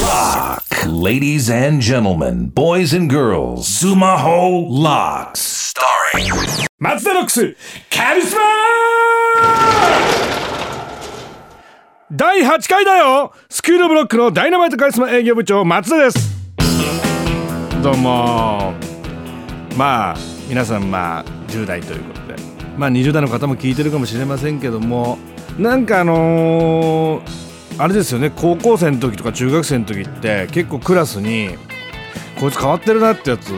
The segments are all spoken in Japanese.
Lock. Ladies and gentlemen, boys and girls, Sumaho Locks. Starring 松田ロックスカリスマ第8回だよ!スクールブロックのダイナマイトカリスマ営業部長松田です。どうも。まあ皆さんまあ10代ということで。まあ20代の方も聞いてるかもしれませんけどもなんかあのーあれですよね高校生の時とか中学生の時って結構クラスにこいつ変わってるなってやつ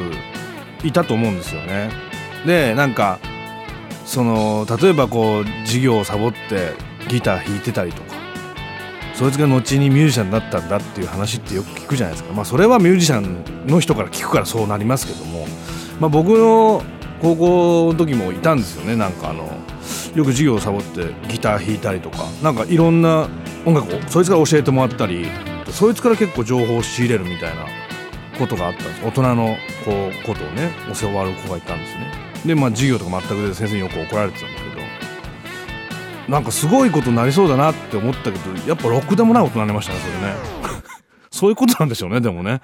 いたと思うんですよね。でなんかその例えばこう授業をサボってギター弾いてたりとかそいつが後にミュージシャンになったんだっていう話ってよく聞くじゃないですか。まあそれはミュージシャンの人から聞くからそうなりますけども。まあ僕の高校の時もいたんですよね。なんかあのよく授業をサボってギター弾いたりとかなんかいろんな音楽をそいつから教えてもらったりそいつから結構情報を仕入れるみたいなことがあったんです。大人のこうことをね教わる子がいたんですね。でまあ授業とか全くで先生によく怒られてたんだけど。なんかすごいことになりそうだなって思ったけどやっぱろくでもないことになりましたねそれね。そういうことなんでしょうねでもね。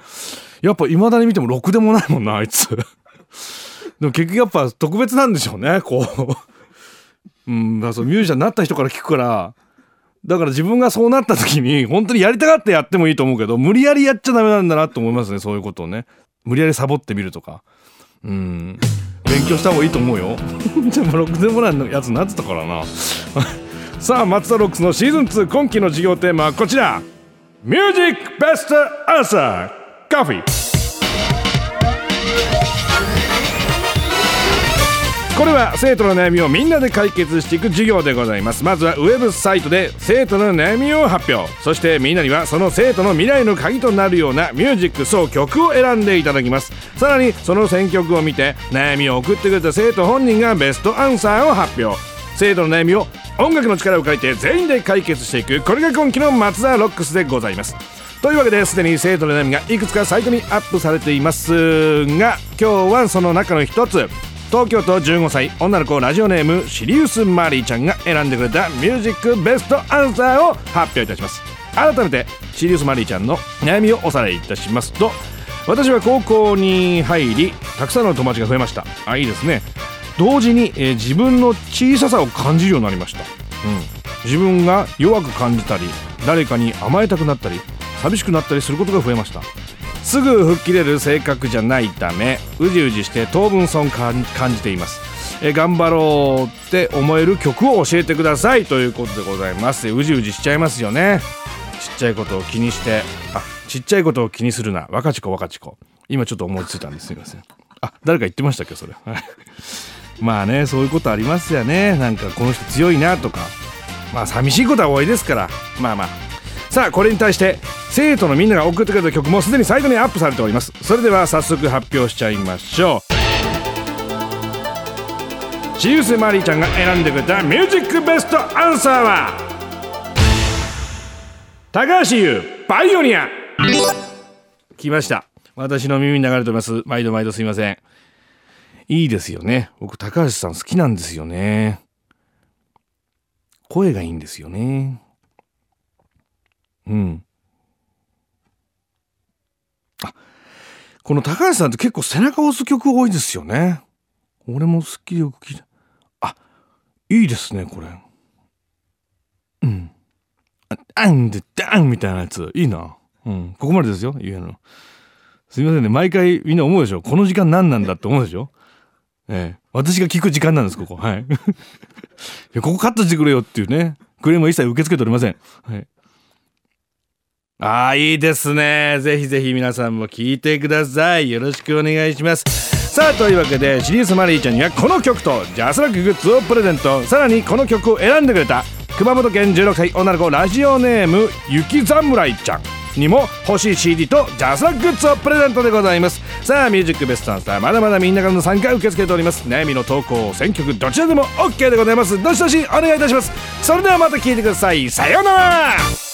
やっぱ未だに見てもろくでもないもんなあいつ。でも結局やっぱ特別なんでしょうねこう。うんだからそうミュージシャンになった人から聞くからだから自分がそうなった時に本当にやりたがってやってもいいと思うけど無理やりやっちゃダメなんだなと思いますねそういうことをね。無理やりサボってみるとか。うん。勉強した方がいいと思うよ。でもろくでもないやつになってたからな。さあ松田ロックスのシーズン2今期の授業テーマはこちら。ミュージックベストアンサー。カフィーこれは生徒の悩みをみんなで解決していく授業でございます。まずはウェブサイトで生徒の悩みを発表。そしてみんなにはその生徒の未来の鍵となるようなミュージックそう曲を選んでいただきます。さらにその選曲を見て悩みを送ってくれた生徒本人がベストアンサーを発表。生徒の悩みを音楽の力を借りて全員で解決していく。これが今期の松田ロックスでございます。というわけですでに生徒の悩みがいくつかサイトにアップされていますが今日はその中の一つ。東京都15歳女の子ラジオネームシリウス・マリーちゃんが選んでくれたミュージックベストアンサーを発表いたします。改めてシリウス・マリーちゃんの悩みをおさらいいたします。と私は高校に入りたくさんの友達が増えました。あいいですね。同時に、えー自分の小ささを感じるようになりました、うん、自分が弱く感じたり誰かに甘えたくなったり寂しくなったりすることが増えました。すぐ吹っ切れる性格じゃないためうじうじして当分損感じています。え頑張ろうって思える曲を教えてください。ということでございます。うじうじしちゃいますよね。ちっちゃいことを気にしてあちっちゃいことを気にするな。若ち子若ち子。今ちょっと思いついたんです。すいません。あ誰か言ってましたっけそれ。まあねそういうことありますよね。なんかこの人強いなとか。まあ寂しいことは多いですから。まあまあ。さあこれに対して生徒のみんなが送ってくれた曲もすでにサイトにアップされております。それでは早速発表しちゃいましょう。シウスマリーちゃんが選んでくれたミュージックベストアンサーは高橋優パイオニア。来ました。私の耳に流れております。毎度毎度すいません。いいですよね。僕高橋さん好きなんですよね。声がいいんですよね。うん。この高橋さんって結構背中を押す曲多いですよね。俺も好きでよく聞いた。あいいですねこれ。うん。あんでダンみたいなやつ。いいな。うん。ここまでですよ言うの。すいませんね。毎回みんな思うでしょ。この時間何なんだって思うでしょ。ええ。私が聞く時間なんですここ。はい。いやここカットしてくれよっていうね。クレームは一切受け付けておりません。はい。ああ、いいですね。ぜひぜひ皆さんも聞いてください。よろしくお願いします。さあ、というわけで、シリウスマリーちゃんにはこの曲とジャスラックグッズをプレゼント。さらにこの曲を選んでくれた熊本県16歳女の子ラジオネーム雪侍ちゃん。にも欲しい CD とジャスラックグッズをプレゼントでございますさあミュージックベストアンサーまだまだみんなからの参加受け付けております悩みの投稿選曲どちらでも OK でございますどしどしお願いいたしますそれではまた聞いてくださいさようなら